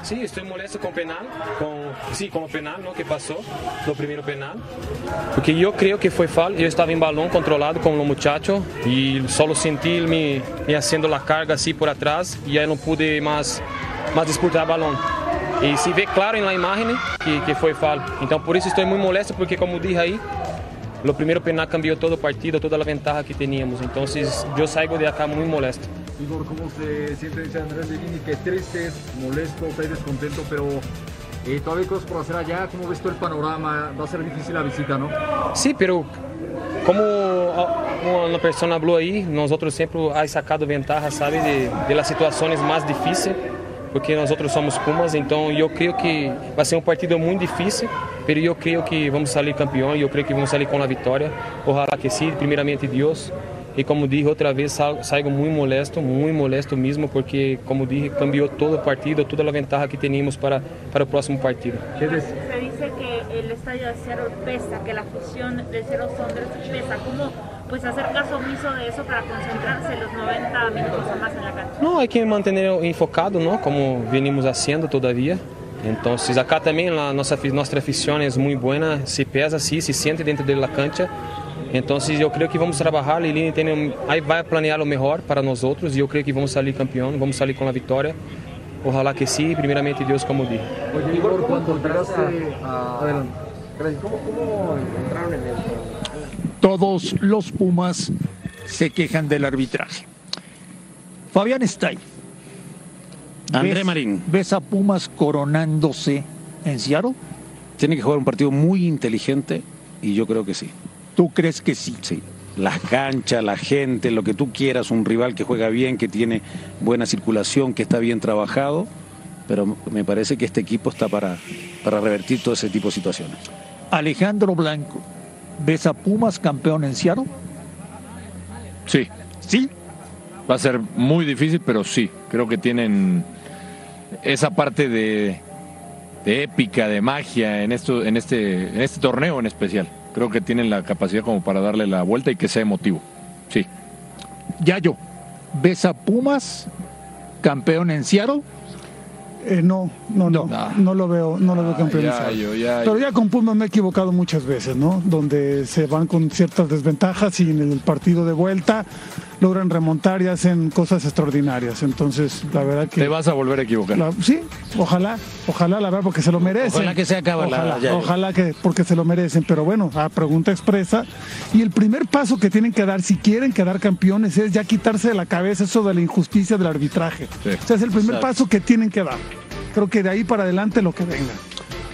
Sí, estoy molesto con penal, con, sí, con penal ¿no? que pasó, lo primero penal, porque yo creo que fue falta, yo estaba en balón controlado con los muchachos y solo sentí me, me haciendo la carga así por atrás y ya no pude más, más disputar balón. Y se ve claro en la imagen que, que fue falta. Então por isso estou muito molesto, porque como dije aí, o primeiro penal cambiou todo o partido, toda a ventaja que teníamos. Então eu saio de acá muito molesto. Igor, ¿cómo se siente? Dice Andrés Levini que triste, molesto, está descontento, pero eh, todavía hay cosas por hacer allá. ¿Cómo ves todo el panorama? Va a ser difícil la visita, ¿no? Sí, pero como uma pessoa falou aí, nós outros sempre há sacado ventaja, sabe, de, de situações mais difíceis, porque nós outros somos Pumas, então eu creio que vai ser um partido muito difícil, mas eu creio que vamos sair campeão, eu creio que vamos sair com a vitória. Ojalá que sim, primeiramente Deus. E como dije outra vez, saio muito molesto, muito molesto mesmo, porque, como dije, cambiou todo o partido, toda a ventaja que tínhamos para, para o próximo partido. Se dice que el estadio de cero pesa, que la fusión de cero Sondres pesa. ¿Cómo pues, hacer caso omiso de eso para concentrarse los 90 minutos o más en la cancha? No, hay que mantener enfocado, ¿no? Como venimos haciendo todavía. Entonces, acá también la, nuestra, nuestra afición es muy buena, se pesa así, se siente dentro de la cancha. Então, eu creio que vamos trabalhar, Lilini tem, aí vai planear o melhor para nós outros e eu creio que vamos sair campeão, vamos sair com a vitória. Ojalá que sim, primeiramente Deus, como dije. Oye, Igor, a... Adelante. ¿Cómo, ¿Cómo entraron en el... Todos los Pumas se quejan del arbitraje. Fabián Stay. André Marín. ¿Ves a Pumas coronándose en Seattle? Tiene que jugar un partido muy inteligente y yo creo que sí. ¿Tú crees que sí? Sí. Las canchas, la gente, lo que tú quieras, un rival que juega bien, que tiene buena circulación, que está bien trabajado, pero me parece que este equipo está para, para revertir todo ese tipo de situaciones. Alejandro Blanco, ¿ves a Pumas campeón en Seattle? Sí. ¿Sí? Va a ser muy difícil, pero sí, creo que tienen esa parte de, de épica, de magia en, esto, en, este, en este torneo en especial. Creo que tienen la capacidad como para darle la vuelta y que sea emotivo. Sí. Yayo, ¿ves a Pumas campeón en Seattle? Eh, no, no, no, no, lo veo, no lo veo campeón. ya, yo, ya, Pero ya con Pumas me he equivocado muchas veces, ¿no? Donde se van con ciertas desventajas y en el partido de vuelta logran remontar y hacen cosas extraordinarias. Entonces, la verdad que... Te vas a volver a equivocar. la- sí, ojalá, ojalá, la verdad, porque se lo merecen. Ojalá que se acabe la- Ojalá, ya- ojalá que, porque se lo merecen. Pero bueno, a pregunta expresa. Y el primer paso que tienen que dar, si quieren quedar campeones, es ya quitarse de la cabeza eso de la injusticia del arbitraje. Sí. O sea, es el primer Exacto. paso que tienen que dar. Creo que de ahí para adelante lo que venga.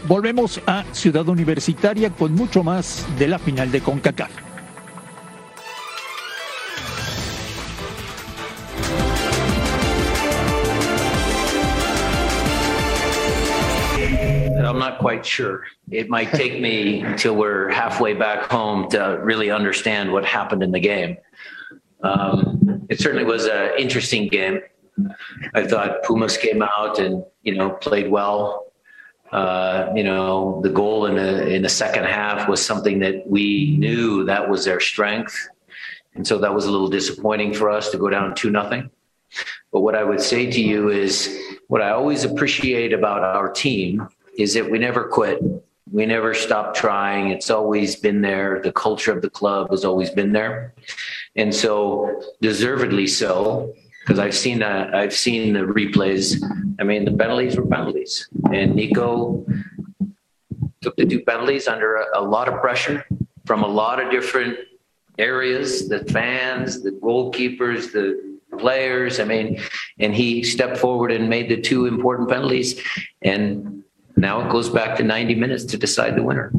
Volvemos a Ciudad Universitaria con mucho más de la final de CONCACAF. I'm not quite sure. It might take me until we're halfway back home to really understand what happened in the game. Um, it certainly was an interesting game. I thought Pumas came out and you know played well. Uh, you know, the goal in the in the second half was something that we knew that was their strength, and so that was a little disappointing for us to go down two nothing. But what I would say to you is what I always appreciate about our team is that we never quit. We never stop trying. It's always been there. The culture of the club has always been there. And so deservedly so, because I've seen uh, I've seen the replays. I mean, the penalties were penalties, and Nico took the two penalties under a, a lot of pressure from a lot of different areas, the fans, the goalkeepers, the players. I mean, and he stepped forward and made the two important penalties. And now it goes back to 90 minutes to decide the winner.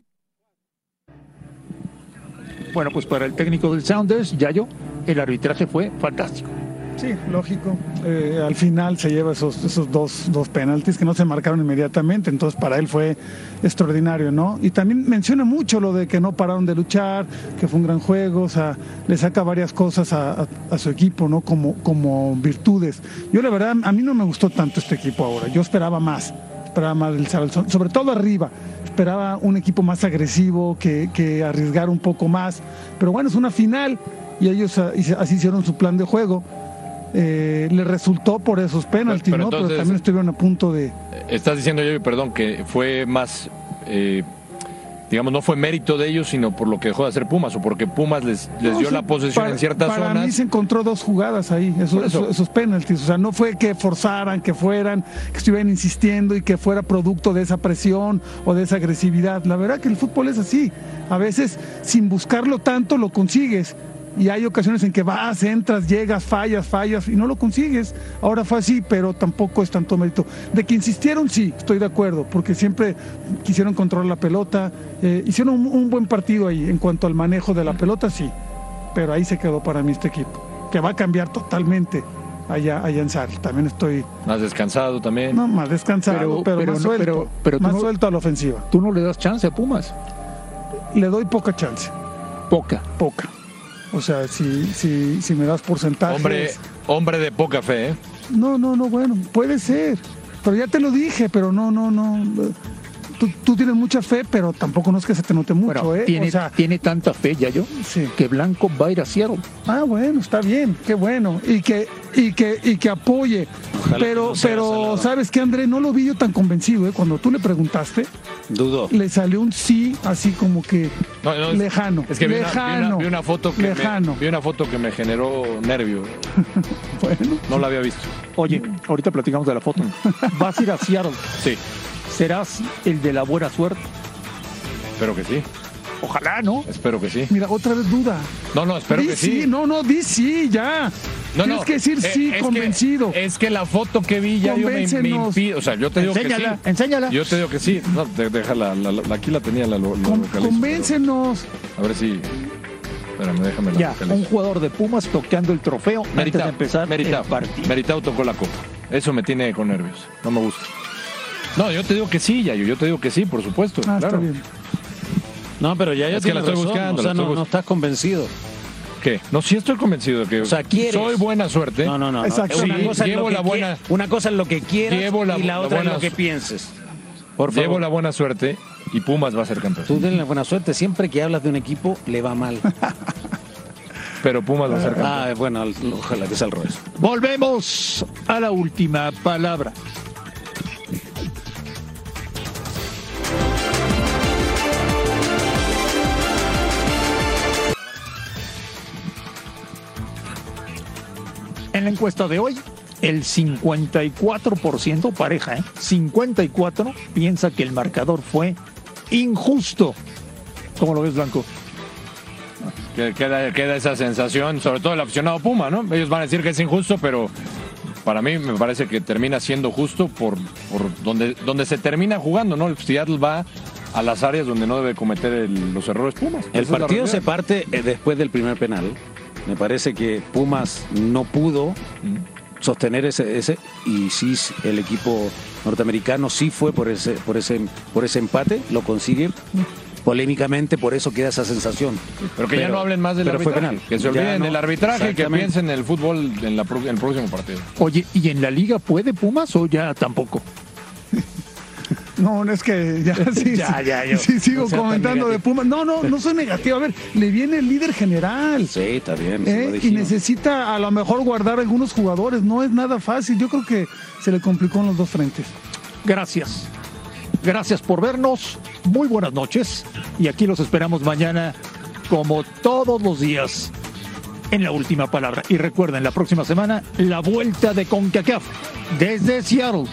Bueno, pues para el técnico del Sounders, Yayo, el arbitraje fue fantástico. Sí, lógico. Eh, al final se lleva esos, esos dos, dos penaltis que no se marcaron inmediatamente, entonces para él fue extraordinario, ¿no? Y también menciona mucho lo de que no pararon de luchar, que fue un gran juego, o sea, le saca varias cosas a, a- a su equipo, ¿no? Como, como virtudes. Yo la verdad, a mí no me gustó tanto este equipo ahora, yo esperaba más, esperaba más del sobre todo arriba. Esperaba un equipo más agresivo, que, que arriesgar un poco más. Pero bueno, es una final y ellos así hicieron su plan de juego. Eh, le resultó por esos penaltis, Pero ¿no? Pero también estuvieron a punto de. Estás diciendo yo, perdón, que fue más, eh, digamos, no fue mérito de ellos, sino por lo que dejó de hacer Pumas, o porque Pumas les, les No, dio sí, la posesión para- en ciertas para zonas. mí se encontró dos jugadas ahí, esos, eso. esos, esos penaltis. O sea, no fue que forzaran, que fueran, que estuvieran insistiendo y que fuera producto de esa presión o de esa agresividad. La verdad que el fútbol es así. A veces, sin buscarlo tanto, lo consigues. Y hay ocasiones en que vas, entras, llegas, fallas, fallas y no lo consigues. Ahora fue así, pero tampoco es tanto mérito. De que insistieron, sí, estoy de acuerdo, porque siempre quisieron controlar la pelota. eh, hicieron un, un buen partido ahí en cuanto al manejo de la pelota, sí pero ahí se quedó para mí este equipo, que va a cambiar totalmente allá, allá en Sal. También estoy Más descansado también. no, más descansado, Pero- pero, pero más no- suelto, pero- más no- suelto a la ofensiva. Tú no le das chance a Pumas. Le doy poca chance, Poca. poca. O sea, si, si, si me das porcentajes... Hombre, hombre de poca fe, ¿eh? No, no, no, bueno, puede ser. Pero ya te lo dije, pero no, no, no. Tú, tú tienes mucha fe, pero tampoco no es que se te note mucho, Bueno, ¿eh? tiene, O sea, tiene tanta fe, Yayo, Sí. que Blanco va a ir a Seattle. Ah, bueno, está bien, qué bueno. Y que, y que, y que apoye. Ojalá pero, que no sea pero. ¿sabes qué, André? No lo vi yo tan convencido, ¿eh? Cuando tú le preguntaste, Dudo. le salió un sí así como que No, no, lejano. Es que vi una, vi lejano. una- vi una foto que lejano. me, vi una foto que me generó nervio. Bueno, No la había visto. Oye, ahorita platicamos de la foto. Vas a ir a Seattle. Sí, ¿Serás el de la buena suerte? espero que sí. Ojalá, ¿no? Espero que sí. mira, otra vez duda. No, no, espero di que sí. no, no, di sí, ya. No, Tienes no. que decir Eh, sí, es que- convencido. es que la foto que vi ya yo me, me impide. O sea, yo te digo Enséñala, que sí. enséñala. Yo te digo que sí. No, de- déjala. la- la- aquí la tenía, la, Con- localizo, convéncenos. pero- A ver si. Espérame, déjame la Ya, localizo. un jugador de Pumas tocando el trofeo antes de Meritao, empezar Meritao. el partido. Meritao tocó la copa. Eso me tiene con nervios. No me gusta. No, yo te digo que sí, Yayo. Yo te digo que sí, por supuesto. Ah, claro. está bien. No, pero ya ya Es que la estoy razón, buscando, O sea, no, bus- no estás convencido. ¿Qué? No, sí estoy convencido de que O sea, quieres. soy buena suerte. No, no, no. Exacto. Una, Sí, cosa llevo lo que la buena- una cosa es lo que quieras Llevo la- y la la otra buena es lo que pienses. Por favor. Llevo la buena suerte y Pumas va a ser campeón. Tú tienes la buena suerte. Siempre que hablas de un equipo, le va mal. Pero Pumas va a ser campeón. ah, bueno, al- ojalá que sea al revés. Volvemos a la última palabra. La encuesta de hoy, el 54% pareja, ¿eh? 54 piensa que el marcador fue injusto. ¿Cómo lo ves, Blanco? Que- Queda, queda esa sensación, sobre todo el aficionado Puma, ¿no? Ellos van a decir que es injusto, pero para mí me parece que termina siendo justo por, por donde, donde se termina jugando, ¿no? El Seattle va a las áreas donde no debe cometer el- los errores Pumas. El partido se parte eh, después del primer penal. Me parece que Pumas no pudo sostener ese, ese y sí el equipo norteamericano sí fue por ese por ese por ese empate, lo consigue polémicamente, por eso queda esa sensación. Pero que ya no hablen más del pero fue arbitraje. penal. Que se olviden no, del arbitraje y que piensen en el fútbol en, la pro- en el próximo partido. Oye, ¿y en la liga puede Pumas o ya tampoco? No, no es que ya, sí, Ya, ya, yo- sí, sigo no comentando de. Pumas. No, no, no soy negativo. A ver, le viene el líder general. Sí, está bien. ¿eh? lo y necesita a lo mejor guardar algunos jugadores. No es nada fácil. Yo creo que se le complicó en los dos frentes. Gracias. Gracias por vernos. Muy buenas noches. Y aquí los esperamos mañana, como todos los días, en la última palabra. Y recuerden, la próxima semana, la vuelta de CONCACAF desde Seattle.